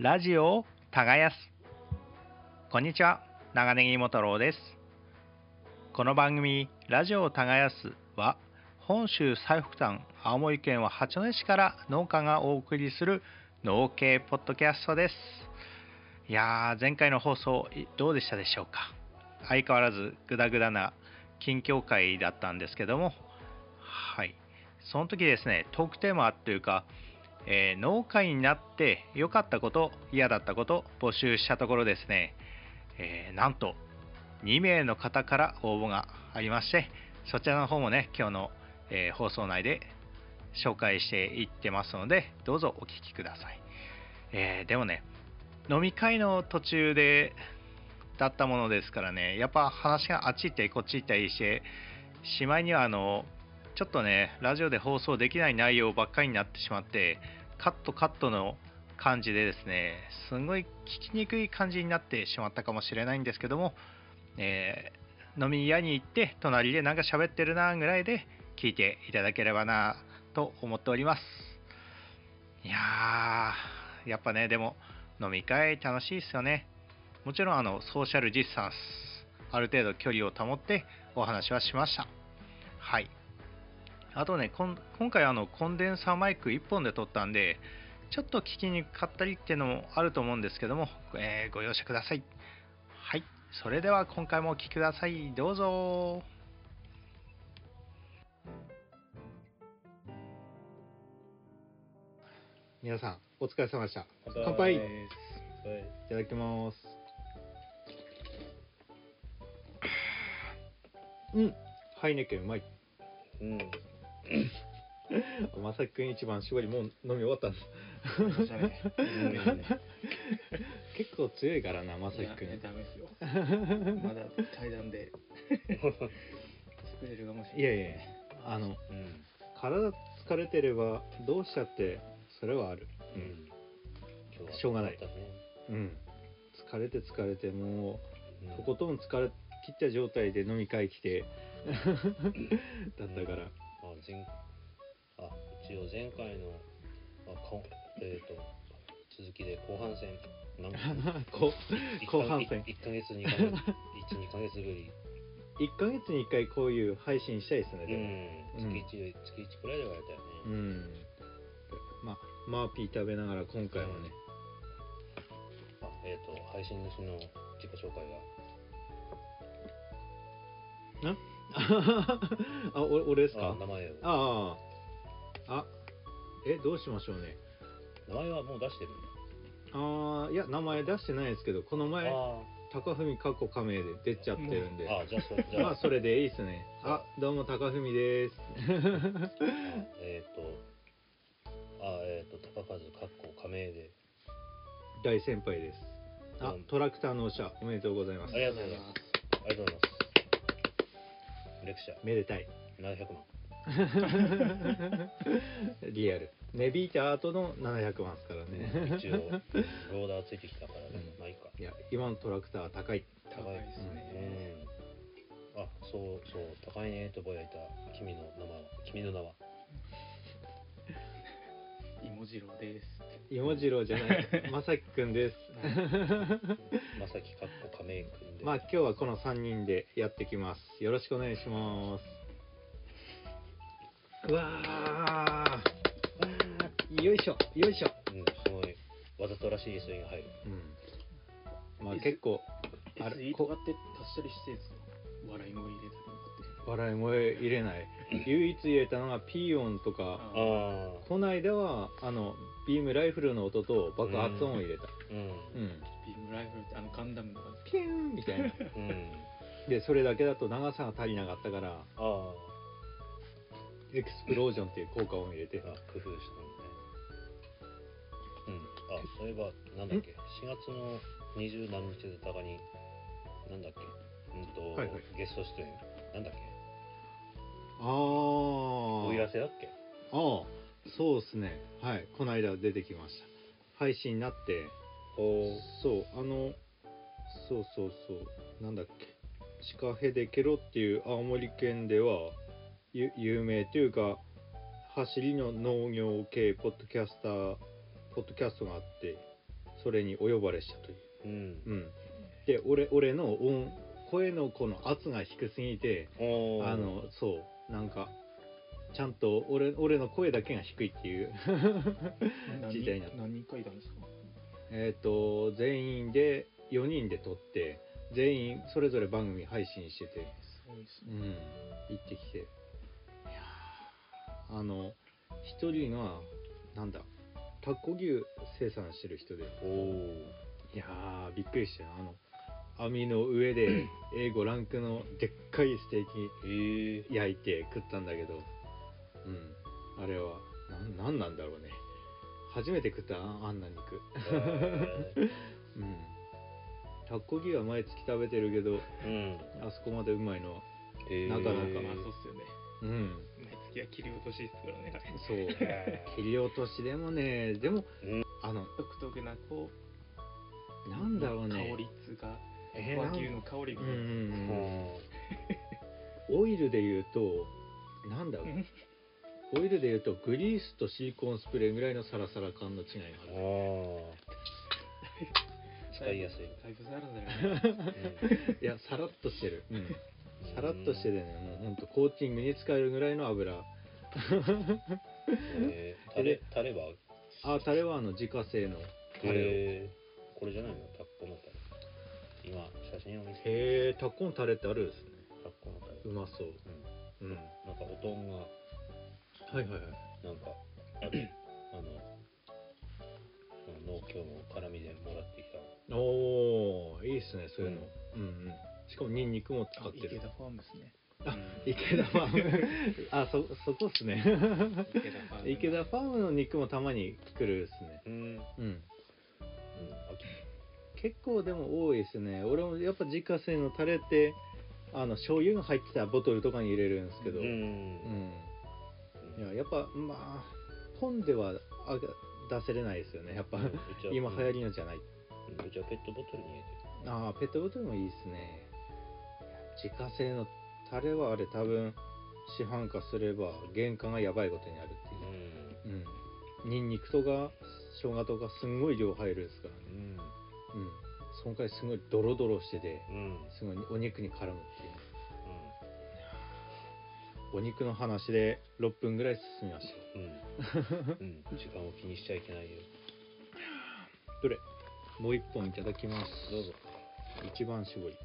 ラジオを耕す。こんにちは。長ネギ芋太郎です。この番組ラジオを耕すは本州最北端青森県は八戸市から農家がお送りする農系ポッドキャストです。いやー前回の放送どうでしたでしょうか？相変わらずグダグダな近況会だったんですけども。はい。その時ですねトークテーマというかえー、農家になって良かったこと嫌だったこと募集したところですね、えー、なんと2名の方から応募がありましてそちらの方もね今日の、えー、放送内で紹介していってますのでどうぞお聞きください、えでもね飲み会の途中でだったものですからねやっぱ話があっち行ったりこっち行ったりしてしまいにはあのちょっとねラジオで放送できない内容ばっかりになってしまってカットカットの感じでですね、すごい聞きにくい感じになってしまったかもしれないんですけども、えー、飲み屋に行って隣でなんか喋ってるなぐらいで聞いていただければなと思っております。いやー、やっぱね、でも飲み会楽しいですよね。もちろんあのソーシャルディスタンス、ある程度距離を保ってお話はしました。はい。あとね、今回あのコンデンサーマイク1本で撮ったんで、ちょっと聞きにくかったりっていうのもあると思うんですけども、えー、ご容赦ください。はい。それでは今回もお聴きください。どうぞ。皆さん、お疲れ様でした。乾杯いただきます。うん、ハイネケンうまい。うん。まさきくん一番絞りもう飲み終わったんです。結構強いからなまさきくん。ダメですよ。まだ階段で。作れるかもしれない。いやいやあの、うん、体疲れてればどうしたってそれはある、うん、今日しょうがない、うん、疲れて疲れてもう、とことん疲れ切った状態で飲み会来て だったから、前あ一応前回の、あ、か えーと、続きで後半戦なん後 後半戦。1か月2か月12か月ぶり1か月に1 回こういう配信したいですねうん、月 1, 月1くらいで言われたよね。うん。まあマーピー食べながら今回はね、うん、あえっ、ー、と配信主の自己紹介が。ん あ、お俺ですか？名前を。ああ。あ、え、どうしましょうね。名前はもう出してるああ、いや、名前出してないですけど、この前、高文かっこ仮名で出ちゃってるんで。あじゃあそ、じゃあ。まあ、それでいいっすね。あ、どうも、高文です。えっと、あ、えっ、ー、と、高和かっこ仮名で。大先輩です。あ、トラクター納車、おめでとうございます。ありがとうございます。ありがとうございます。レクチャー。めでたい。700万 リアル。値引いた後の700万ですからね。一応。ローダーついてきたからね、うん、まあいいか。いや今のトラクターは高い。高いですね、うん、あそうそう。高いね。とぼやいた。君の名は。君の名は。芋次郎です芋次郎じゃない。まさきくんです。まさきかっこ亀井くんで。まあ今日はこの3人でやってきます。よろしくお願いします。うわー。よいしょよいしょ。うんすごい。わざとらしい SE が入る。うん。まあ結構あれ SE とかって足したりしてるんですか？笑い声入れたり笑い声入れない。唯一入れたのがピー音とか。この間はあのビームライフルの音と爆発音を入れた、うん、うん、ライフルあのガンダムのピューンみたいな、うん、でそれだけだと長さが足りなかったからエクスプロージョンっていう効果音を入れて。工夫したのね。うん。あそういえばなんだっけ？4月の二十何日でたかになんだっけ？うんと、はいはい、ゲスト出演。なんだっけ？ああおいらせだっけ？ああそうですね。はい。この間出てきました。配信になってそうあのそうそうそうなんだっけシカヘデケロっていう青森県では有名というか走りの農業系ポッドキャスターポッドキャストがあってそれにお呼ばれしたという、うん。うん、で俺俺の音声のこの圧が低すぎてあのそうなんかちゃんと俺俺の声だけが低いっていう。何 時代になった。何人かいたんですか？えっと全員で4人で撮って全員それぞれ番組配信してて。すごいですね。うん。行ってきて。いやーあの一人がなんだタコ牛生産してる人で。おー。いやーびっくりした。よあの網の上で A5 ランクのでっかいステーえキ焼いて食ったんだけど。うん。あれはなんなんなんだろうね初めて食ったああんな肉。ー。うん。タコ牛は毎月食べてるけどうん。あそこまでうまいのはえー。なかなかまあそうっすよね。うん。毎月は切り落としですからね。あれ。そう。切り落としでもねでも、うん。あの独特なこうなんだろうね。香りっつうかえー和牛の香りみたいオイルで言うとなんだろう オイルで言うとグリースとシリコンスプレーぐらいのサラサラ感の違いがああるー。使いやすい。だいぶサラダだよね。いやサラッとしてる、サラッとしててね。もうほんとコーティングに使えるぐらいの油。えータレタレは？あタレはあの自家製の。タレをえー。これじゃないの？タッコのタレ。今写真を見せて。へえタコのタレってあるんですね。タッコのタレ。うまそう。うん。うん。なんかおとんがはいはいはい。なんか あるあの農協の絡みでもらってきた。おおいいっすねそういうの、うん、うんしかもニンニクも使あってる。池田ファームですね。あうん。池田ファーム。あそそこっすね。池田ファーム。池田ファームの肉もたまに来るっすね。うん。うん。うん。あ結構でも多いですね。俺もやっぱ自家製のタレってあの醤油が入ってたボトルとかに入れるんですけど、ううんんいややっぱまあ本ではあ出せれないですよね。やっぱ 今流行りのじゃない。うんうちはペットボトルに入れてああペットボトルもいいですね。自家製のタレはあれ多分市販化すれば原価がやばいことになるってるいう。うん。ニンニクとか生姜とかすんごい量入るんですからね。うん。うん。その回すごいドロドロしててうん。すごいお肉に絡むっていうお肉の話で6分ぐらい進みました。うん。うん。うん時間を気にしちゃいけないよ。どれ？もう1本いただきます。どうぞ。一番搾り。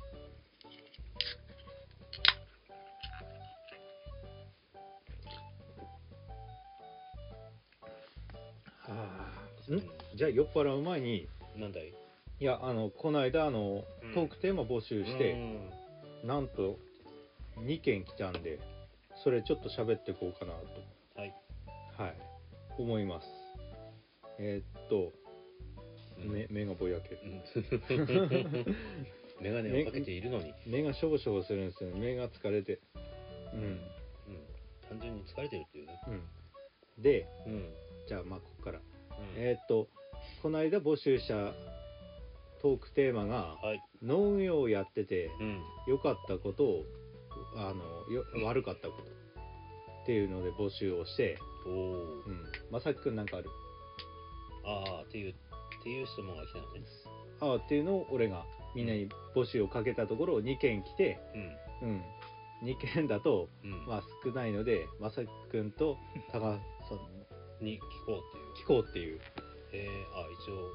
はあ。ん？じゃあ酔っ払う前に。なんだい？いやあのこの間あのうん。トークテーマ募集して、なんと2件来たんでそれちょっと喋っていこうかなうんはい。とはい。思います。えーっと、目目がぼやける。うん。メガネをかけているのに。目がしょぼしょぼするんですよね。目が疲れて。うん。うん。単純に疲れてるっていうね。うん。でうん。じゃあまあここから。うん。えーっとこの間募集したトークテーマがはい。農業をやっててうん。良かったことをあのよ悪かったことっていうので募集をして、おおうん、まさきくんなんかある？ああっていうっていう質問が来たのね。ああっていうのを俺がみんなに募集をかけたところ2件来て、うん。うん、2件だと、うん。まあ、少ないのでまさきくんと高さんに聞こう聞こうっていう。っていう。えー、あ一応、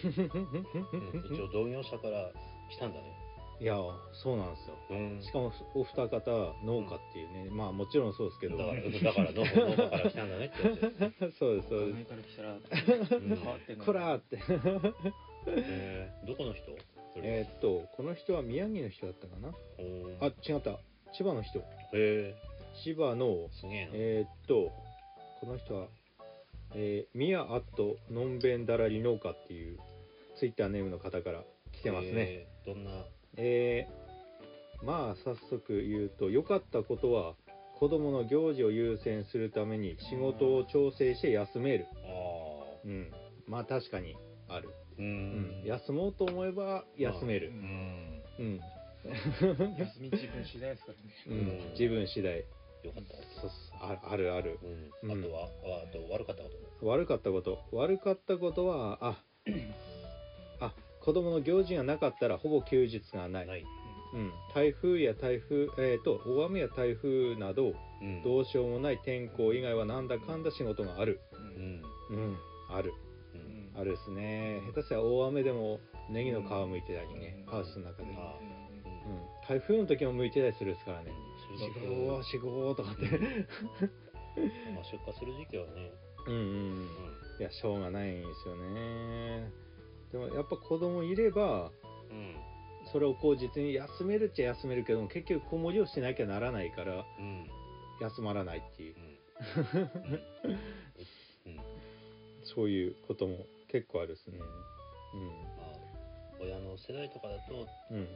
うん、一応同業者から来たんだねいやそうなんですよ。うん。しかもお二方農家っていうね、まあもちろんそうですけど。だからだから農農家から来たんだねって そうですそう。で前から来たらうん。変わってんのすこらーって。えー、どこの人？えーっとこの人は宮城の人だったかな。あ違った。千葉の人。へえ千葉のすげえな、えーっとこの人はえー、ミヤアットのんべんだらり農家っていうツイッターネームの方から来てますね。えー。どんなえーまあ早速言うと良かったことは子供の行事を優先するために仕事を調整して休める。ああうん。まあ確かにある、ううん。ん、休もうと思えば休める。う、ん。うん。休み自分次第ですからね。うん、自分次第。よかった。そうああるある。うん、うん。あとはああと悪かったこと悪かったこと。悪かったことはああ子供の行事がなかったらほぼ休日がない。ない、うん、台風や台風、えー、と大雨や台風などうん。どうしようもない天候以外はなんだかんだ仕事がある、うん。うん、ある。うん。あるですね。下手したら大雨でもネギの皮むいてたりね、ハウスの中で、うん、あ台風の時も向いてたりするですからね。収四穫五四五とかって。まあ出荷する時期はね、うんうん。うん。いやしょうがないんですよねでもやっぱ子供いればうんそれをこう実に休めるっちゃ休めるけども結局子守りをしなきゃならないからうん休まらないっていう。うん。うん。そういうことも結構あるですね。まあ親の世代とかだとうん。うん。うん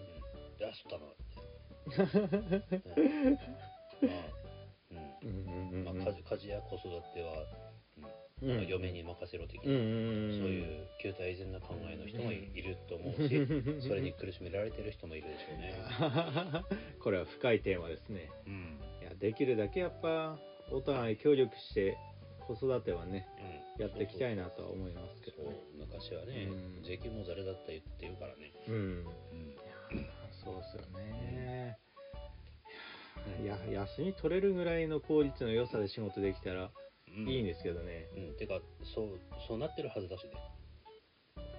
で、明日な、みたいな。うん。まあ、うんうんうんうん。まあ、家事家事や子育ては、ううんん、嫁に任せろ的な、うんそういう旧態依然な考えの人もいいると思うし、それに苦しめられてる人もいるでしょうね。これは深いテーマですねうん。いやできるだけやっぱお互い協力して子育てはねうん。やっていきたいなとは思いますけどね昔はねうん、税金もざれだった言ってるからね。うんうん。そうですよねいや休み取れるぐらいの効率の良さで仕事できたらうんいいんですけどね、うん、てかそうそうなってるはずだしね、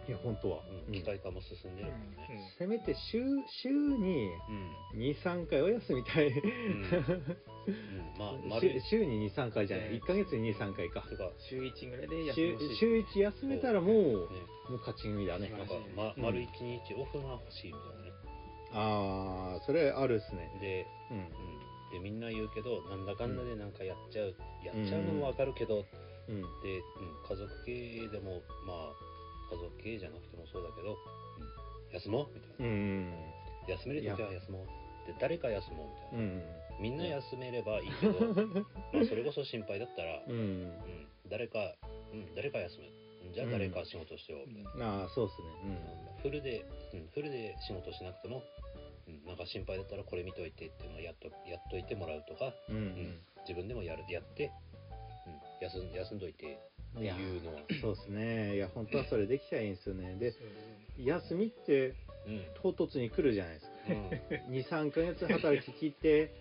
いや本当は、うん、機械化も進んでるからね、せめて週週にうん。23回は休みたい、うん。まあ 丸週週に23回じゃない。1ヶ月に23回かてか週1ぐらいで休週みほしい。週1休めたらもうね。もう勝ち組だね。なんか、ま、うん。丸一日オフが欲しいみたいなね。ああそれあるっすね。で,、うんうん、でみんな言うけどなんだかんだでなんかやっちゃう、やっちゃうのもわかるけど、うん。で、うん、家族系でもまあ家族系じゃなくてもそうだけど、うん、休もうみたいな、うん休める時は休もう。で誰か休もうみたいな、うんみんな休めればいいけど、まあそれこそ心配だったら、うん。うん、誰か、うん、誰か休む。うんじゃあ誰か仕事してよ、みたいな。ああそうっすね。フルで、うん、フルで仕事しなくても、うん、なんか心配だったらこれ見といてっていうのをやっとやっといてもらうとか、うんうん。うん自分でもやるやって、うん、休ん休んどいてっていうのは、そうっすね。いや本当はそれできたらいいんですよね。で休みってうん。唐突に来るじゃないですか。うん。23ヶ月働き切って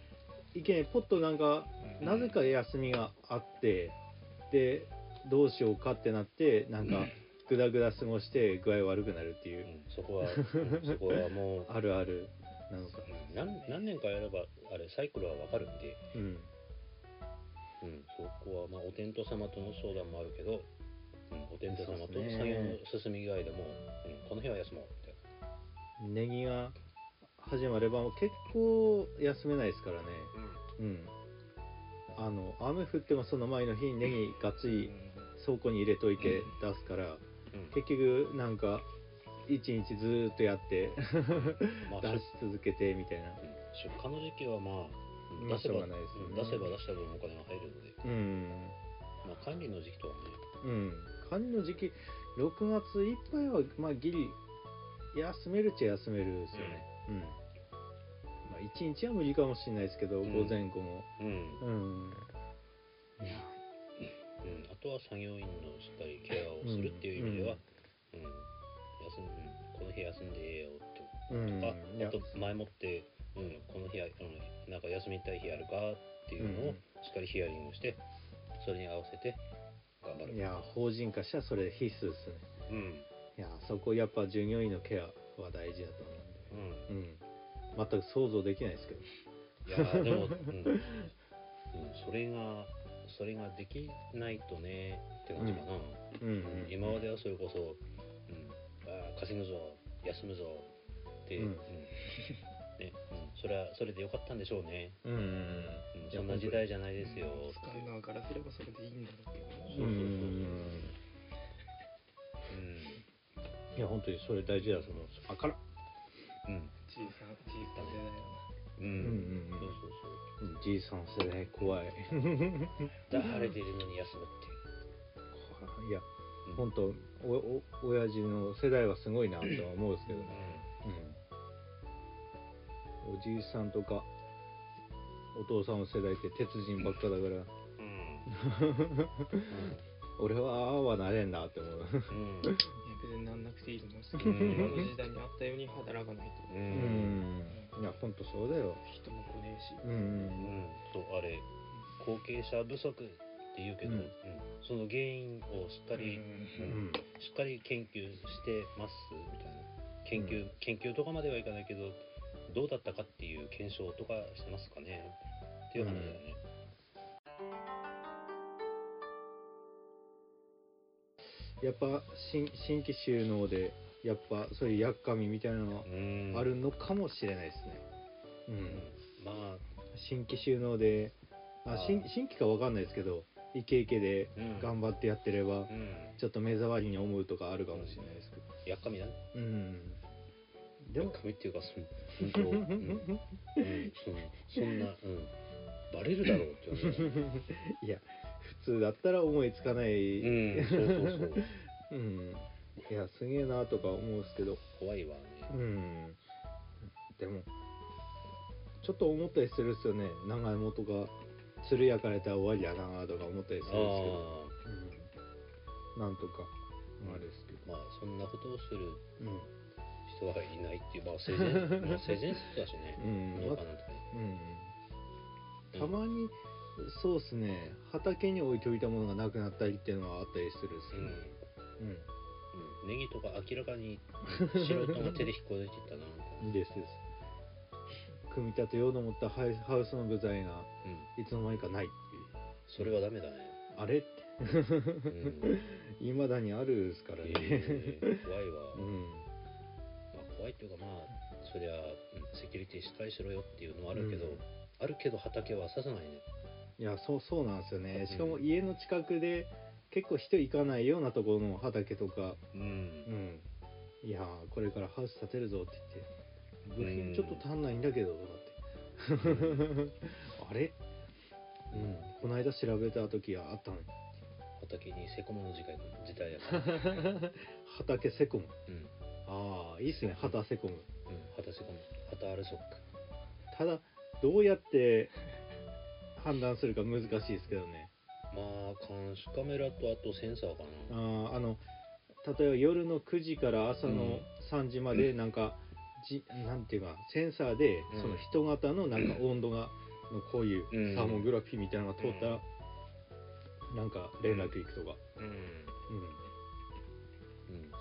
いきなりポッとなんかうん。なぜか休みがあってでどうしようかってなってなんかグダグダ過ごして具合悪くなるっていう。うんそこは、うんそこはもう、あるあるなのか。うん何何年かやればあれサイクルはわかるんで、うん。うん、そこはまあお天道様との相談もあるけど、うん、お天道様と作業の進み具合でも、うん、この日は休もうみたいネギが始まれば結構休めないですからね。な、うん。あの雨降ってもその前の日にネギがっつり倉庫に入れといて出すからうん。結局なんか一日ずーっとやってまあ 出し続けてみたいな。うん。出荷の時期はまあ、出せばね。うん出せば出した分お金が入るので、うん。まあ、管理の時期とはね、うん。管理の時期6月いっぱいはまあギリ休めるっちゃ休めるですよね。うん、まあ1日は無理かもしれないですけど、うん。午前午後うん。うん。うん、あとは作業員のしっかりケアをするっていう意味では、うん休んうんこの日休んでええよってうんとか、あと前もって、うん、この日は、うん、なんか休みたい日あるかっていうのをうん。しっかりヒアリングして、それに合わせて頑張る。いや法人化したらそれ必須ですね。うん、いやそこやっぱ従業員のケアは大事だと思うん、うん。で、うん、全く想像できないですけど。いやーでも、うん、うん、それがそれができないとねって感じかな。うん。うん。今まではそれこそ、うん、稼ぐぞ休むぞって、うん。うんね。うん、それはそれでよかったんでしょうね、うんうんうん、そんな時代じゃないですよ。使う側からすればそれでいいんだろうけど。うん。うんうんうんいや本当にそれ大事だと思うんですあから。うん。小さな小さな世代はうん、うんうんそうそうそう。じいさん世代怖い。いだ晴れているのに休むって。やうん本当おお親父の世代はすごいなとは思うんですけどね、うん、おじいさんとかお父さんの世代って鉄人ばっかだから。うん。うん。俺はああはなれんなって思う。うん。いや別にいいと思いますうん。今の時代にあったように働かないと。ううん。んいや本当そうだよ。人も来ねえし。うん。うん。とあれ後継者不足って言うけど、うん。うんその原因をしっかり、うん。うん。しっかり研究してますみたいな。研究、研究とかまではいかないけどどうだったかっていう検証とかしてますかね。っていう話だよね。やっぱ新新規収納でやっぱそういうやっかみみたいなのうん。あるのかもしれないですね。うん、うん。まあ。新規収納であ新新規かわかんないですけどイケイケでうん。頑張ってやってれば、うん。ちょっと目障りに思うとかあるかもしれないですけど。やっかみだね。うん。でもやっかみっていうかその本当、うん。うん、そんな、うん、バレるだろうって思う。いや普通だったら思いつかない、うん、そうそうそう。うん。いやすげえなとか思うんですけど。怖いわうね。ん。でもちょっと思ったりするっすよね。長芋とかつる焼かれたら終わりやなとか思ったりするんですけど、あうん、なんとかあれですけど。あ、まあそんなことをするうん。人はいないっていう、まあ成人、まあ成人室だしね。うん。農家なんてね。うん。たまにそうっすね。畑に置いておいたものがなくなったりっていうのはあったりするっすうん。ねうん。うん、ネギとか明らかに素人が手で引っこ抜いていったなみたいな。ですです組み立てようと思ったハイハウスの部材がうん。いつの間にかないっていう。それはダメだね。あれ？ってうん。いまだにあるですからね、えー怖いわ。うん。まあ、怖いっていうかまあそりゃ、うんセキュリティしっかりしろよっていうのはあるけど、うん。あるけど畑はさせないね。いやそうそうなんですよね。しかもうん家の近くで結構人行かないようなところの畑とか。うん。うん。いやーこれからハウス建てるぞって言って部うん。品 ちょっと足んないんだけどとかって。あれ？うん。この間調べた時はあったのに畑にセコムの時代時代やから。畑セコム。うん、ああいいっすね。畑セコム。うん、畑セコム。畑アルソック。ただどうやって判断するか難しいですけどね。まあ監視カメラとあとセンサーかあなーあの例えば夜の9時から朝のうん。3時までなんか、じなんていうかセンサーでうん。その人型のなんか温度がのこういううん。サーモグラフィーみたいなのが通ったらなんか連絡行くとか、うん、うん、うん。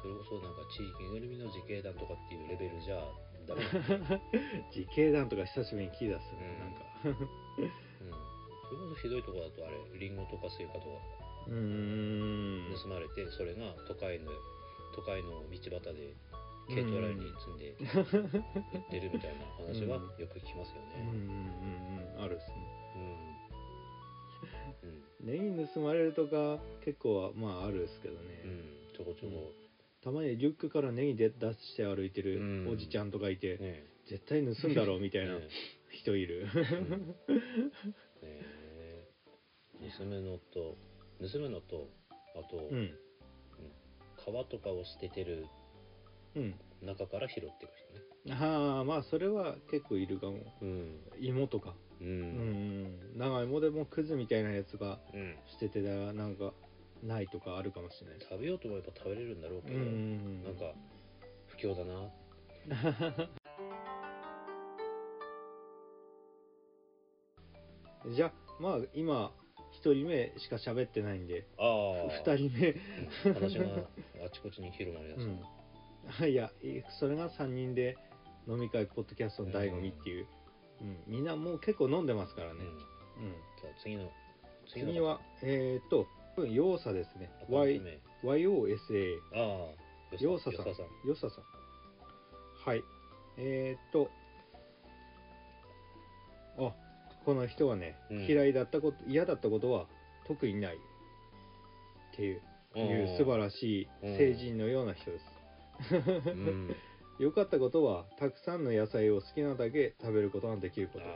それこそなんか地域ぐるみの自警団とかっていうレベルじゃダメ。だ、自警団とか久しぶりに聞いたっすね、うん。なんか。うん、それこそひどいとこだとあれリンゴとかスイカとか。うーん。盗まれてそれが都会の都会の道端で軽トラに積んで売ってるみたいな話はよく聞きますようんうんね。うんうんあるっすねうん。ネギ盗まれるとか結構はまああるっすけどね、うん。うん。ちょこちょこ。たまにリュックからネギで出して歩いてるうんおじちゃんとかいて、ね絶対盗んだろうみたいなね人いる、え。ね盗むのと、盗むのと、あと、うん皮とかを捨ててるうん中から拾っていく人ね。ああまあそれは結構いるかもうん。芋とかう。うんん長芋でもクズみたいなやつがうん。捨ててたらなんかないとかあるかもしれない食べようと思えば食べれるんだろうけど、うんうんなんか、不況だな。じゃあまあ今1人目しか喋ってないんでああ。2人目うん話があちこちに広まりだす。うん、いやいそれが3人で飲み会ポッドキャストの醍醐味っていう、うんみんなもう結構飲んでますからね、うん。うん。じゃあ次の次はえー、っとヨーサですね。YOSA ああヨーサ。さん。ヨーサさん。はい。えー、っとあこの人はね、うん。嫌いだったこと嫌だったことは特にないっていういう素晴らしい成人のような人です、うん。良かったことはたくさんの野菜を好きなだけ食べることができること、あ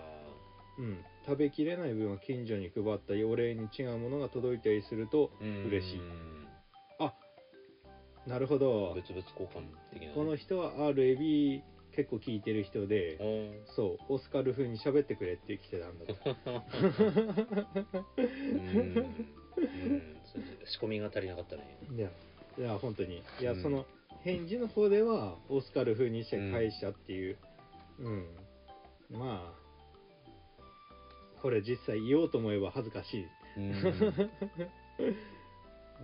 うん、食べきれない分は近所に配ったりお礼に違うものが届いたりするとー嬉しい。うん。あなるほど。物々交換的なね。この人は RAB 結構聞いてる人でうん。そうオスカル風に喋ってくれって来てたんだ うん。うん。それ仕込みが足りなかったね。いやいや本当に。いや、うん。その返事の方ではオスカル風にして返したっていう。うん、まあこれ実際言おうと思えば恥ずかしい。うん。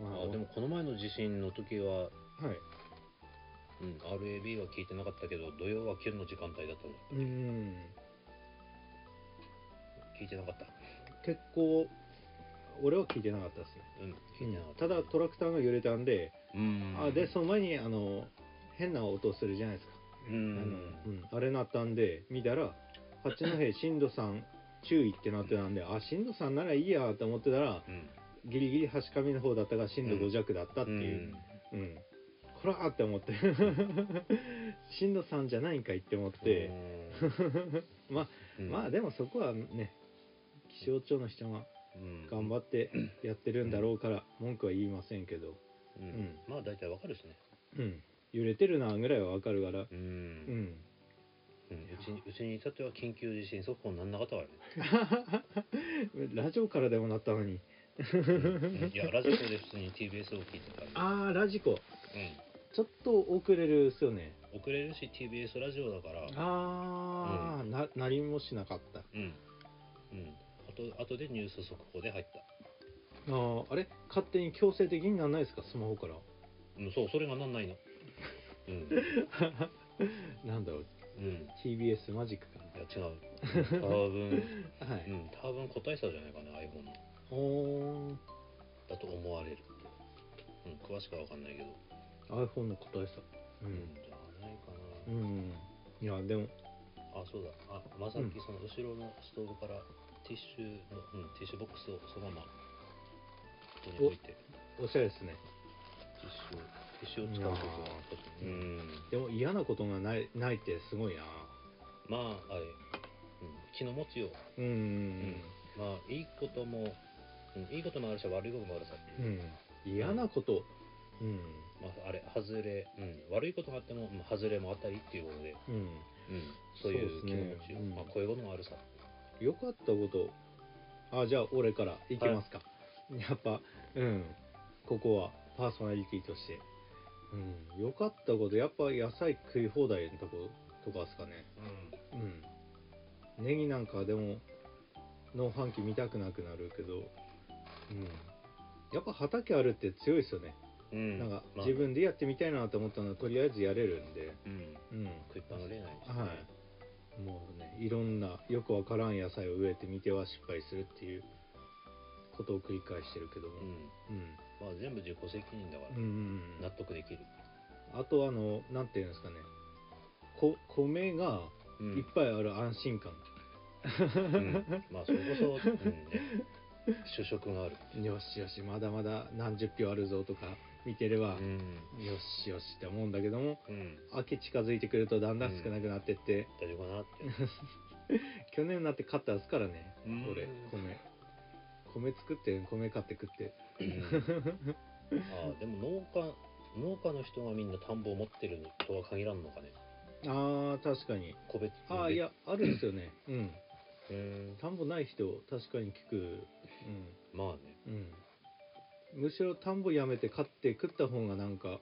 まあでもこの前の地震の時は、はい。うん、RAB は聞いてなかったけど土曜は9の時間帯だったの。うん。聞いてなかった。結構俺は聞いてなかったですね、うん。た、ただトラクターが揺れたんで、うん。あでその前にあの変な音するじゃないですか、うあのんうん、あれなったんで見たら八戸震度3注意ってなってたんであ震度3ならいいやと思ってたらうん。ギリギリ橋上の方だったが震度5弱だったっていう、うん。こらーって思って。震度3じゃないんかいって思って、まあうん。まあでもそこはね気象庁の人がうん頑張って やってるんだろうから文句は言いませんけど、うん。ん。まあ大体わかるしね。うん、揺れてるなぐらいはわかるから。ううん。んうん。うちにうちに至っては緊急地震速報になんなかったからね。ラジオからでもなったのに。うん。いやラジオで普通に TBS を聞いてた。からああラジコ。うちょっと遅れるっすよね。ん遅れるし TBS ラジオだから。ああ、ななりもしなかった。うん。うん。あとあとでニュース速報で入った。あーあれ？勝手に強制的になんないですか？スマホから。うんそうそれがなんないの。うん。なんだろう。うん。TBS マジックかいや違う。多分な はい、うん多分個体差じゃないかな iPhone の。おー。だと思われるうん詳しくは分かんないけど。iPhone の答えさ。ううんん、じゃないかうな、ん、いやでも。あそうだ。あまさうん。きその後ろのストーブからティッシュの、うん、ティッシュボックスをそのままここに置いておしゃれですね。ティッシュをティッシュを使う時はちょっとうん。でも嫌なことがないないってすごいな。まああれ、うん、気の持ちよう。うんうんまあいいことも、うん、いいこともあるし悪いこともあるさう。ん、嫌なこと。うん。まあ、あれ外れ、うん、悪いことがあっても、まあ、外れもあったりっていうことで、うん。うん、そういう気の持ちよ、う。ん。まあ、こういうこともあるさ良かったこと。あじゃあ俺からいきますか、やっぱうん。ここはパーソナリティとして。うん。良かったこと。やっぱ野菜食い放題のとことかですかね。うん。ネギなんかでも農飯器見たくなくなるけど。うん。やっぱ畑あるって強いですよね、うん、なんかまあ。自分でやってみたいなと思ったのはとりあえずやれるんで。うん、うん。食いっぱなれないですね、はいもうねいろんなよくわからん野菜を植えてみては失敗するっていうことを繰り返してるけども、うん。うん。まあ全部自己責任だから、うんうん納得できる、あとあのなんていうんですかね。こ米がうん。いっぱいある安心感、うん。まあそれこそ、うんね、主食がある、よしよしまだまだ何十票あるぞとか見てれば、うん。よしよしって思うんだけどもうん、秋近づいてくるとだんだん少なくなってって、大丈夫かなって去年になって買ったんですからねうん。俺米。米作って米買って食って。うん。ああでも農家農家の人がみんな田んぼを持ってるとは限らんのかね。あー確かに。個別ああいやあるんですよね。うん。うん田んぼない人確かに聞く。まあね。うん、うん、むしろ田んぼやめて買って食った方がなんか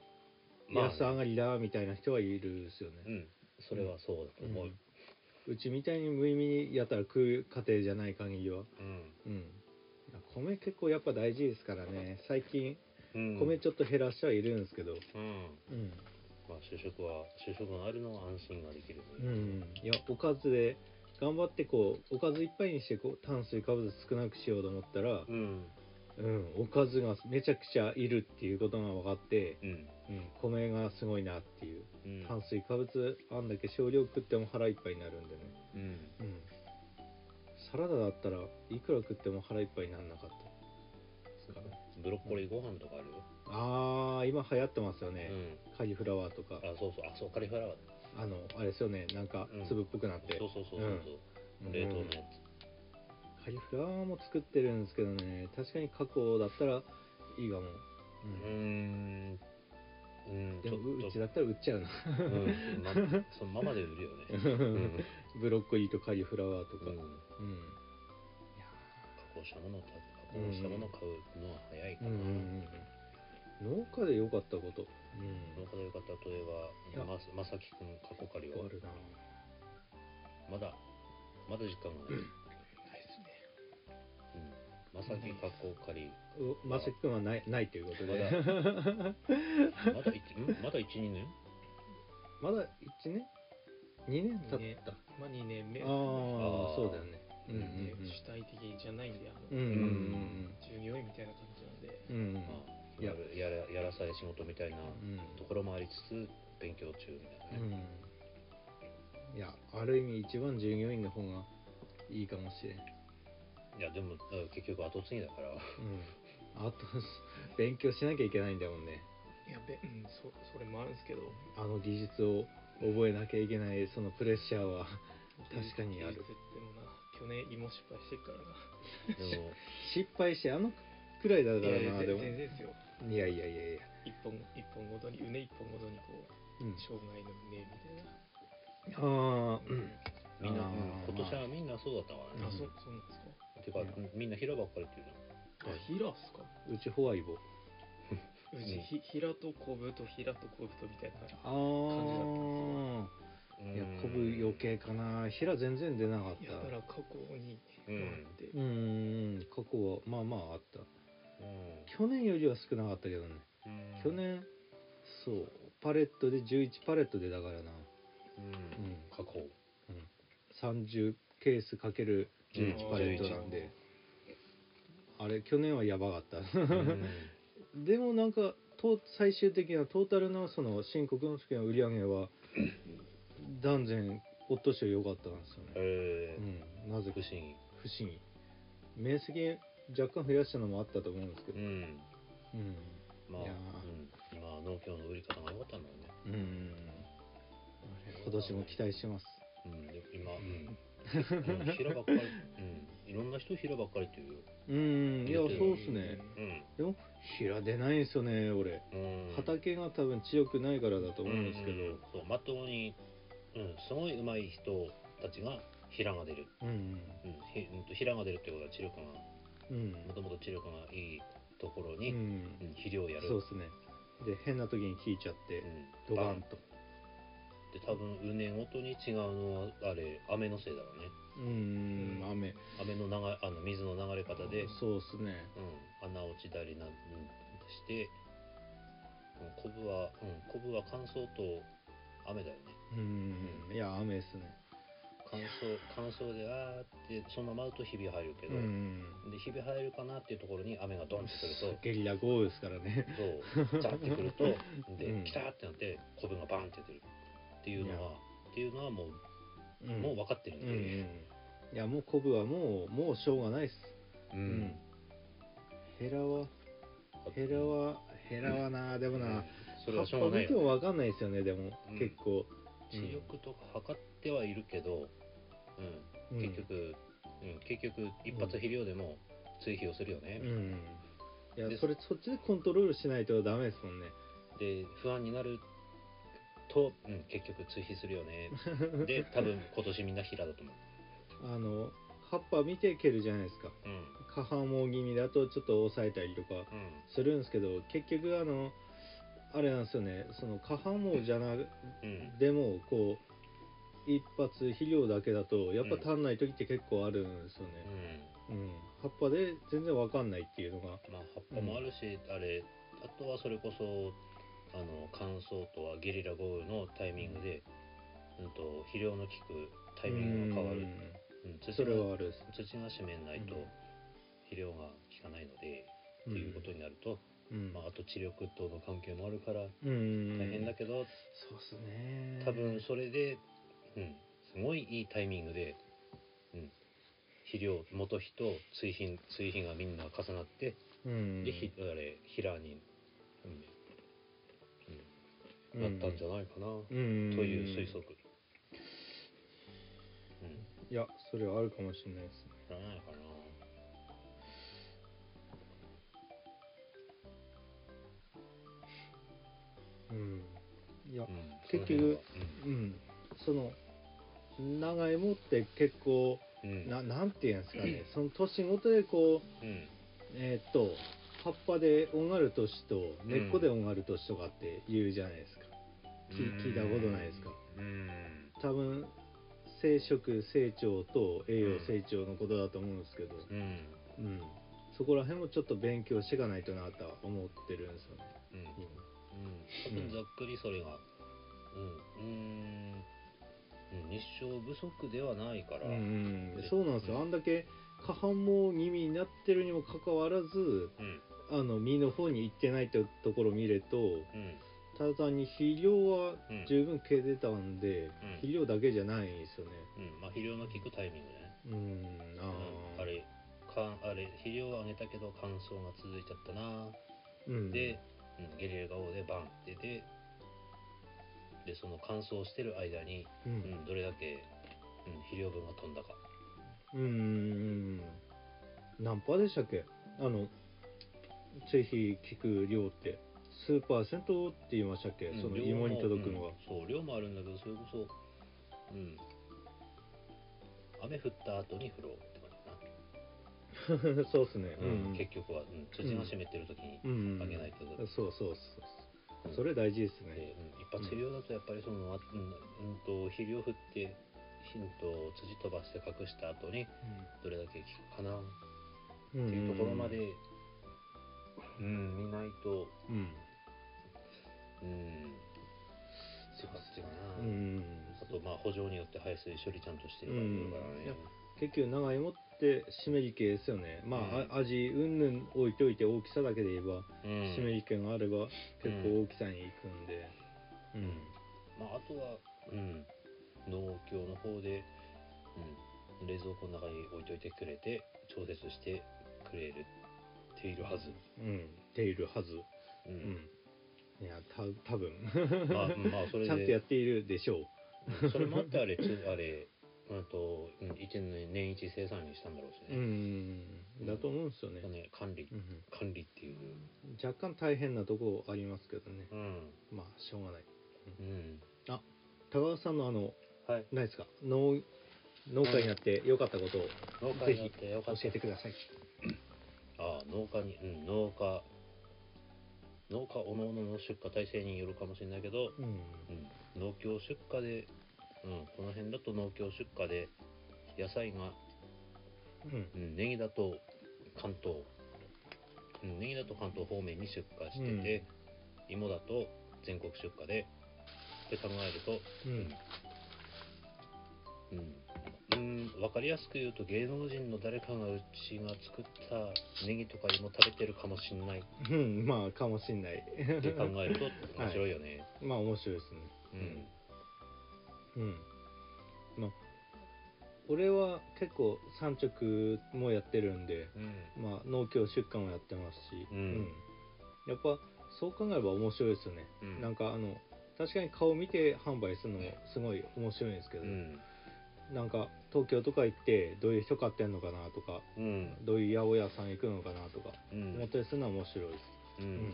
まあ。ね安上がりだみたいな人はいるですよね、うん。それはそうだと思う。うちみたいに無意味にやったら食う家庭じゃない限りは。うん。うん。米結構やっぱ大事ですからね。最近うん。米ちょっと減らしてはいるんですけど。うん。うん、まあ主食は主食があるのは安心ができるうん、いやおかずで頑張ってこうおかずいっぱいにしてこう炭水化物少なくしようと思ったら、うんうん、おかずがめちゃくちゃいるっていうことが分かって、うん。うん、米がすごいなっていう。うん。炭水化物あんだけ少量食っても腹いっぱいになるんでね、うん。うん、サラダだったらいくら食っても腹いっぱいにならなかった。ですからブロッコリーご飯とかあるよ。あー今流行ってますよね、うん。カリフラワーとか。あそうそう。あそうカリフラワーあのあれですよね。なんかうん。粒っぽくなって、そうそうそうそうそう。うん。冷凍のやカリフラワーも作ってるんですけどね。確かに加工だったらいいかも、つうーん。うん。でもううちだったら売っちゃうな。うん。まそのままで売るよね。う んブロッコリーとカリフラワーとか、うん。うん。加工したものを加工したものを買うのは早いかな、うんうんうん農家で良かったこと。農家でよかった例えばままさきくん過去借りは。あるな。まだまだ実感がない、まさき過去借りうまさきくんはないないということで。まだ一ん まだ12年？まだ1年 ?2 年経二年った。まあ2年目。ああそうだよね。うんうんで主体的じゃないんで、あの、うん。うんうん従業員みたいな感じなんで、うんまあいわゆるやらやらされ仕事みたいなうんところもありつつ勉強中みたいなね、うん。いや、ある意味一番従業員の方がいいかもしれん。いやでもうん結局後継ぎだからうん。あと、勉強しなきゃいけないんだもんね。いや、べうん、そそれもあるんですけど、あの技術を覚えなきゃいけないそのプレッシャーは 確かにある技術ってもな、去年芋失敗してるからな。でも 失敗してあのくらいだかいやいやらなでも全然ですよ。いやいやいやいや一本一本ごとに、うね一本ごとにこう、うん障害のねみたいな。ああうんみんな、今年はみんなそうだったからねあ、そそうなんですか。てか、うん。みんな平ばっかりっていうあ、ヒラっすか？うちホワイボ。うち、ひ平とコブと平とコブとみたいな。あのあいやコブ余計かな。平全然出なかった。やたら過去にうんあって、うん。うん。過去はまあまああった。うん。去年よりは少なかったけどね。うん。去年そうパレットで11パレットでだからな。うん。うん。過去30ケースかける11パレットなんで、あれ去年はやばかった。うん。でもなんかと最終的なトータルのその申告の時の売り上げは 断然おっとしは良かったんですよね、えうん、なぜ不思議不思議面積若干増やしたのもあったと思うんですけど、うん。うん。まあ、うん、今農協の売り方が良かったんだよね。うん。今年も期待してます。うん。で今、うんうん、平ばっかり、うん、いろんな人平ばっかりっていう。ようんいやそうっすね。うん。でも平出ないんですよね俺。うん。畑が多分強くないからだと思うんですけど。うんそうまともに、うん、すごい上手い人たちが平が出る、うんうん。ひうんと平が出るってことは知力がうん。もともと知力がいいところうに、うん。ん肥料をやる。そうですね。で変な時に効いちゃってうん。ドガンとで多分畝ごとに違うのはあれ雨のせいだろうね。うん雨。雨の流れあの水の流れ方で、そうですね。うん、穴落ちたりなんうんして、うん、コブは、うん、コブは乾燥と雨だよね。うんいや雨ですね。乾燥乾燥であーってそのままだとひび入るけうど、ん。でひび入るかなっていうところに雨がドンってくると。ゲリラ豪雨ですからね。そうザーってくると。で、うん。来たーってなってコブがバンって出るっていうのはっていうのはもう、うん。もう分かってるんうんうん。で、いやもうコブはもうもうしょうがないっす。ううん。ヘラはヘラはヘラはなでもな。それはしょうがない見てもよ分かんないですよねでもうん。結構。視力とか測ってはいるけど、うん。うん。結局、うん、結局一発肥料でも追肥をするよね、うん。いやでそれそっちでコントロールしないとダメですもんね。で不安になると、うん、結局追肥するよね。で多分今年みんな平だと思う。あの葉っぱ見て蹴るじゃないですか。うん。下半毛気味だとちょっと抑えたりとかうん。するんですけど結局あのあれなんですよね。その下半毛じゃなうん。でもこう一発肥料だけだとやっぱ足んない時って結構あるんですようね、ん。うん。葉っぱで全然わかんないっていうのが。まあ葉っぱもあるし、あれあとはそれこそあの乾燥とはゲリラ豪雨のタイミングで、うん、と肥料の効くタイミングが変わる、うん、土それが土が湿んないとうん。肥料が効かないので、っていうことになると、うん。まあ、あと知力との関係もあるからうん大変だけど、そうっすね。多分それで、うん、すごいいいタイミングで、うん、肥料元肥と追肥追肥がみんな重なって、うん。でひあれ平に、うんうん、なったんじゃないかな、うん。という推測、うん、いやそれはあるかもしれないですね。じゃないかな。うん。いや、うん結局は。うん、その長芋って結構うん。うんななんていうんですかね。その年ごとでこううん。えーっと葉っぱでオンガルトシと根っこでオンガルトシとかって言うじゃないですか、き聞いたことないですか？うん。多分生殖成長と栄養成長のことだと思うんですけど、うん。うん、そこら辺もちょっと勉強していかないとなとは思ってるんですよね。うん。うん。うん、多分ざっくりそれが、うん、うーん、うん。日照不足ではないから、うんそうなんですよ、うんあんだけ過半毛気味になってるにもかかわらずうん、あの実の方に行ってないってところを見るとうん、ただ単に肥料はうん。十分消えてたんで、うん。肥料だけじゃないんですよね。うん、まあ肥料の効くタイミングでね。うん、うん。ああれ、かあれ肥料をあげたけど乾燥が続いちゃったな。うん、で、うん、ゲリラ豪雨でバンってで、でその乾燥してる間に、ううんん、どれだけ、うん、肥料分が飛んだか。うんうん何パーでしたっけ？あのぜひ聞く量って数パーセントって言いましたっけ、その量も芋に届くのは。うん、そう量もあるんだけどそれこそうん。雨降った後に降ろうって感じかな、そうっすね。うん結局は、うん、土が湿ってる時にうん。あげないと、そうそうそう。うん。それ大事ですで、ねうん、一発肥料だとやっぱりその、あうんうん、と肥料振ってヒント土飛ばして隠した後にどれだけ効くかなっうんていうところまで、うん見ないと。うん。うんって感じかな、うん。あとまあ補助によって排水処理ちゃんとしてるからね。いや結局長芋って湿り気ですよね。まあ、うん。あ味うんぬん置いといて大きさだけで言えばうん。湿り気があれば結構大きさにいくんで。うん。まあ、あとは、うん、農協の方で、うん、冷蔵庫の中に置いといてくれて調節してくれる。っているはず、うん。ているはずううん。んいやた多分。まあまあそれで。ちゃんとやっているでしょう。うん。それもあってあれつあれ うんとうん一年年一生産にしたんだろうしうね,、ん。だと思うんですよね、ね管理うん。管理っていう。若干大変なとこありますけどね。うん。まあしょうがない。うん。高橋さんのあのはい。ないですか？農農家になって良かったことを農家になってよかった。教えてくださいああ農家にうん農家。農家おのおのの出荷体制によるかもしれないけど、うん。うん、農協出荷で、うん、この辺だと農協出荷で野菜が、うん。うん、ネギだと関東、うん、ネギだと関東方面に出荷してて、芋だと全国出荷でって考えると、うん。うんうん、分かりやすく言うと芸能人の誰かがうちが作ったネギとか芋食べてるかもしんない。っうんまあかもしんない。て考えると面白いよね。まあ面白いですね。うん。うん。まあ俺は結構産直もやってるんでうん。まあ農協出荷もやってますし、うん。やっぱそう考えれば面白いですよね、うん。なんかあの確かに顔見て販売するのもすごい面白いんですけど、うんなんか東京とか行ってどういう人買ってんのかなとかうん。どういう八百屋さん行くのかなとかうん。思ったりするのは面白いです、ううん。ん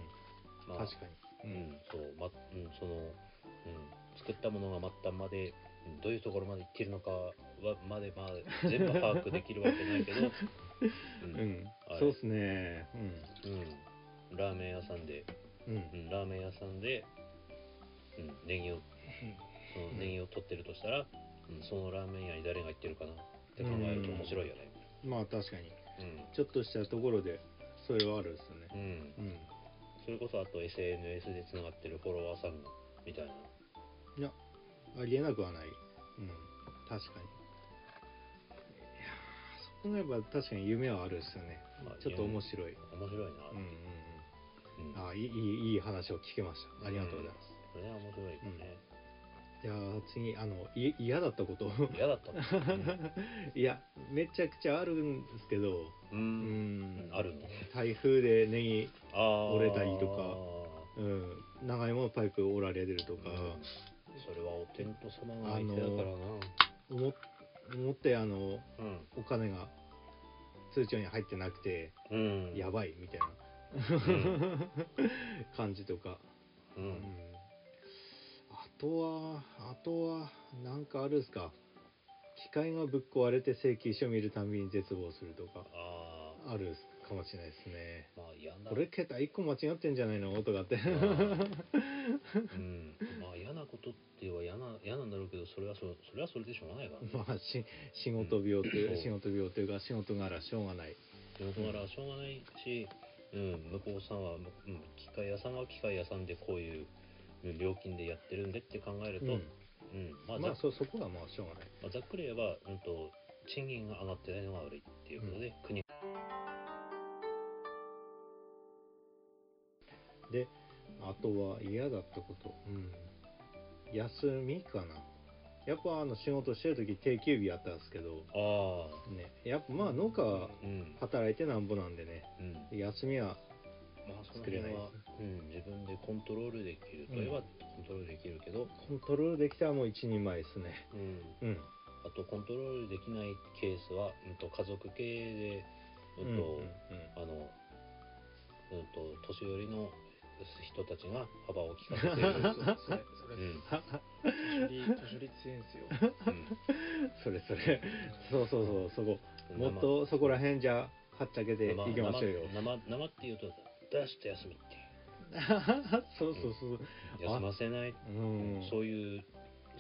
まあ確かに、うん、そう、ま、うん、その、うん、作ったものが末端まで、うんどういうところまで行ってるのかは、まで、まあ、全部把握できるわけないけど、う、うん。んあれそうですね。うん、ラーメン屋さんで、うん。うんうん、ラーメン屋さんで、うん、ネギを、そのネギを取ってるとしたら、うん、そのラーメン屋に誰が行ってるかな？って考えると面白いよね。まあ確かに。うん、ちょっとしたところでそれはあるですよね。うん、うん。それこそあと SNS でつながってるフォロワーさんみたいな。いやありえなくはない。うん。確かに。いやーそう考えれば確かに夢はあるですよね。まあちょっと面白い。面白いな。うんうんうん。うん。あいいいいいい話を聞けました。ありがとうございます、これね、面白いよね。いやー次あのい嫌だったこと。嫌だった。のいやめちゃくちゃあるんですけど。う。うん。んあるの台風でネギ。折れたりとか。うん、長芋のパイプ折られるとか、うん。それはお天道様が相手だからな。思っ思ってあのうん。お金が通帳に入ってなくて、うん。やばいみたいな、感じとか、う。うんとはあとはなんかあるんすか？機械がぶっ壊れて請求書見るたびに絶望するとか。ああ。あるかもしれないですね。まあ嫌な。俺携帯1個間違ってんじゃないの？音があって。うん。まあ嫌なことって言えば嫌な嫌なんだろうけどそれはそそれはそれでしょうがないからね。まあし仕事病という、うん。仕事病というか仕事柄しょうがない。仕事柄しょうがないし、うん、向こうさんは、うん、機械屋さんは機械屋さんでこういううん料金でやってるんでって考えると、ううん。んまあざまあそそこはまあしょうがない。まあざっくり言えば、うん、と賃金が上がってないのが悪いっていうことで、国であとは嫌だったこと。うん。休みかな。やっぱあの仕事してる時定休日あったんですけどああ。ね。やっぱまあ農家働いてなんぼなんでね。うん。休みはまあその作れない辺は、うん、自分でコントロールできるといえばコントロールできるけど、コントロールできたらもう一人前ですね。うん、うん。あとコントロールできないケースは、うん、と家族系で、うんとあの、うん、と年寄りの人たちが幅を利かせている、そうそれそれうん。年寄り年寄り強いんですよそれそれ。そうそうそうそこ。うんもっとそこら辺じゃはっちゃけていきましょうよ。生生生っていうと出して休みって そうそうそう休ませない、うん。そういう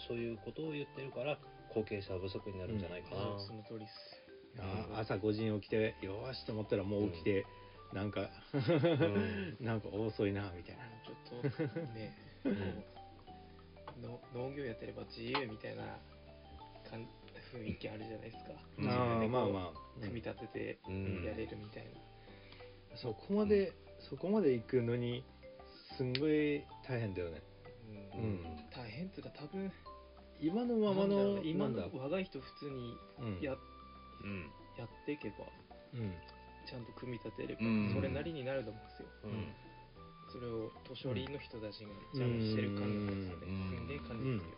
そういうことを言ってるから後継者不足になるんじゃないかな、そうその通りっす。あ朝5時に起きてよーしと思ったらもう起きて、なんか、ん。なんか遅いなみたいな。ちょっとね。うん。の農業やってれば自由みたいなかん雰囲気あるじゃないですか、あーまあまあ。組み立ててうん。やれるみたいな、そこまで、そこまで行くのにすんごい大変だよね。ううん。ん、大変っていうか多分今のままのね今の若い人普通にうん。や,、うん。やっていけばうん。ちゃんと組み立てればうん。それなりになると思うんですよ、うん。それを年寄りの人たちがちゃんとしてる感じですよね、うん。すんげえ感じですよ、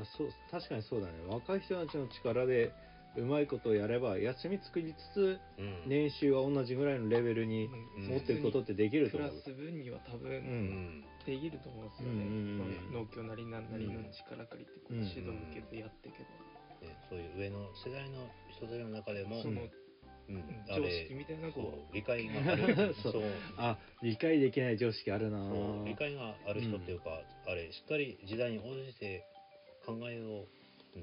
あそう確かにそうだね。若い人たちの力でうまいことをやれば休み作りつつうん。年収は同じぐらいのレベルにうん。持っていくことってできるとプ思う。ラス分には多分、ううんんできると思うんですよね、うん。うんうんまあ農協なりなんなりの力借りてこううん指導向けてやっていけば、ねそういう上の世代の人たちの中でも、そのうん。常識みたいなそうこ理解がある。そう。あ理解できない常識あるな理解がある人っていうか、あれしっかり時代に応じて考えを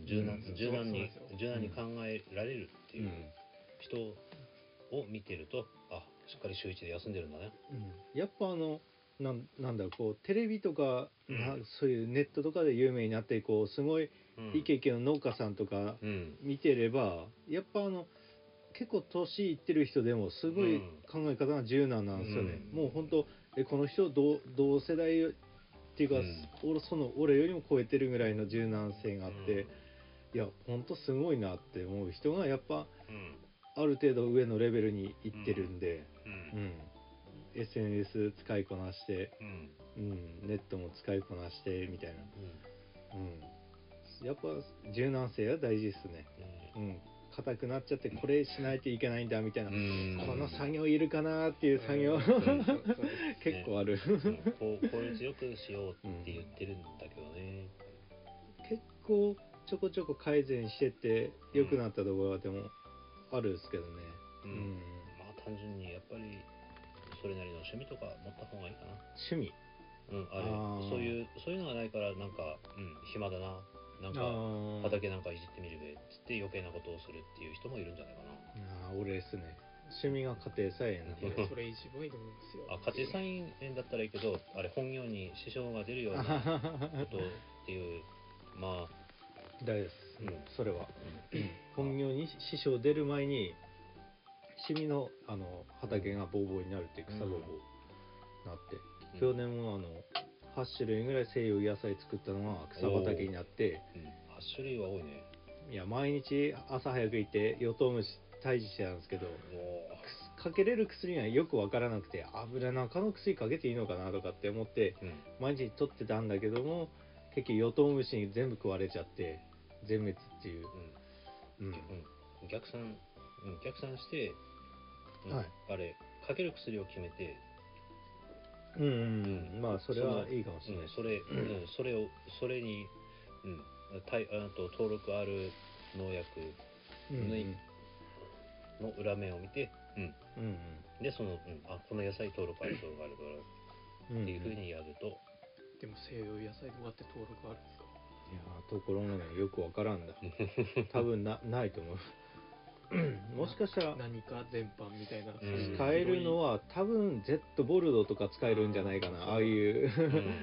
柔軟,、うん柔軟に柔軟に考えられるっていう人を見てるとあしっかり週一で休んでるんだね。うん。やっぱあのなんなんだろうこうテレビとか、うん。なそういうネットとかで有名になってこうすごいうん。イケイケの農家さんとかうん。見てればやっぱあの結構年いってる人でもすごい考え方が柔軟なんですよね、うん。もう本当えこの人同同世代っていうか、俺その俺よりも超えてるぐらいの柔軟性があって、いや本当すごいなって思う人がやっぱうん。ある程度上のレベルに行ってるんで、うん。うん。SNS 使いこなして、うん。うん、ネットも使いこなしてみたいな、うん。うん、やっぱ柔軟性は大事ですね。うん硬くなっちゃってこれしないといけないんだみたいな、うん。この作業いるかなっていう作業、うん。そうそうそう結構ある、うんこう効率よくしようって言ってるんだけどね。結構ちょこちょこ改善してって良くなったところでもあるんですけどね。ううん。ん、まあ単純にやっぱりそれなりの趣味とか持った方がいいかな。趣味。うん、あれそういうそういうのがないからなんか、うん、暇だななんかあ畑なんかいじってみるべっつって余計なことをするっていう人もいるんじゃないかな。あー俺ですね。趣味が家庭菜園なんで。いやそれ一番いいと思うんですよ。あ家庭菜園だったらいいけどあれ本業に支障が出るようなことっていう まあ、大丈夫です、うん。それは。うん。本業に支障出る前に趣味のあの畑がボーボーになるっていう草ぼうぼうになって、うん。去年もあの8種類ぐらい西洋野菜作ったのが草畑になって。うん、8種類は多いね。いや毎日朝早く行ってヨトウムシ退治してたんですけどもくすかけれる薬がよくわからなくて油中の薬かけていいのかなとかって思ってう、うん。毎日取ってたんだけども結局ヨトウムシに全部食われちゃって全滅っていう、うん。うん。うん、逆算、うん、逆算して、うん。はい。あれかける薬を決めて、うんうんうん。まあそれはいいかもしれない。うん、それ、うん、それをそれに、うん、たいあと登録ある農薬うんうん。の裏面を見て、うん、うんうん。でその、うん、あこの野菜登録ある登録ある登録うんっていうふうにやると、でも西洋野菜とかって登録あるんですか？いやーところがねよくわからんだ 多分なないと思うもしかしたら何か全般みたいな、ん。使えるのは多分 Z ボルドとか使えるんじゃないかな。ああいう。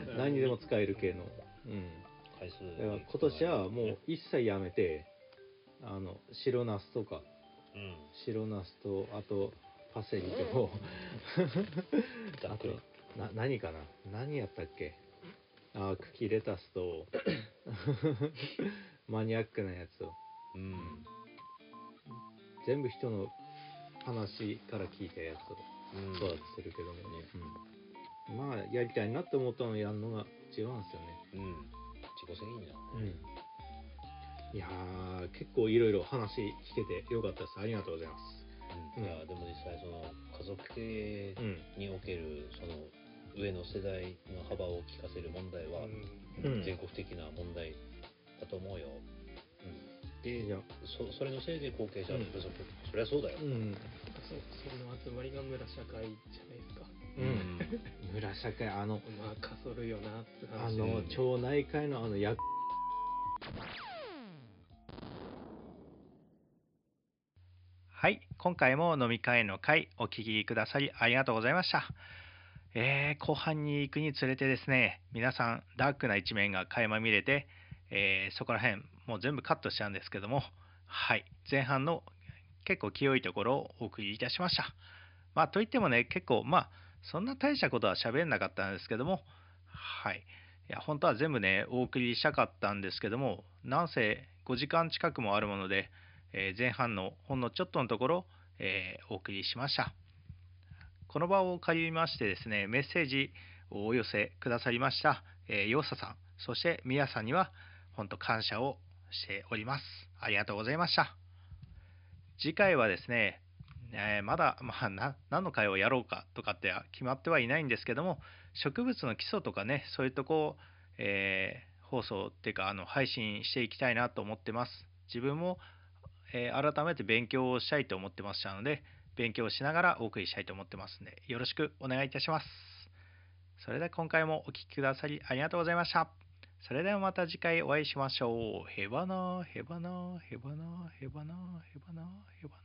うん。何にでも使える系の。うん。回数だから今年はもう一切やめてあの白ナスとか。うん。白ナスとあとパセリと。あと何かな。何やったっけ。あー茎レタスと。マニアックなやつを。うん全部人の話から聞いたやつをうん。育ててるけどもね、うん、まあやりたいなって思ったのをやるのが違うんですよね。うん。自己責任だ。うん。いやー結構いろいろ話聞けてよかったです。ありがとうございます。うん。いやでも実際その家族経営うん。におけるその上の世代の幅を聞かせる問題はうん。全国的な問題だと思うよ、うん、でいやそそれのせいで後継者うん不足、そりゃそうだよ、うん。そその集まりが村社会じゃないですか。うん。村社会あのまあかそるよなってあ話の町内会のあの役はい、今回も飲み会の会お聞きくださりありがとうございました。えー後半に行くにつれてですね、皆さんダークな一面が垣間見れて、えーそこら辺もう全部カットしちゃうんですけども、はい、前半の結構清いところをお送りいたしました。まあといってもね、結構まあそんな大したことは喋んなかったんですけども、はい。いや本当は全部ね、お送りしたかったんですけども、なんせ5時間近くもあるもので、えー前半のほんのちょっとのところ、えーお送りしました。この場を借りましてですね、メッセージをお寄せくださりました、えー、ヨーサさん、そしてミヤさんには本当感謝をしております。ありがとうございました。次回はですね、えーまだ、まあ、な何の会をやろうかとかって決まってはいないんですけども、植物の基礎とかね、そういうとこを、えー放送っていうかあの配信していきたいなと思ってます。自分も、えー改めて勉強をしたいと思ってましたので、勉強しながらお送りしたいと思ってますので、よろしくお願いいたします。それでは今回もお聴きくださりありがとうございました。それではまた次回お会いしましょう。へばな、へばな、へばな、へばな、へばな、へばな。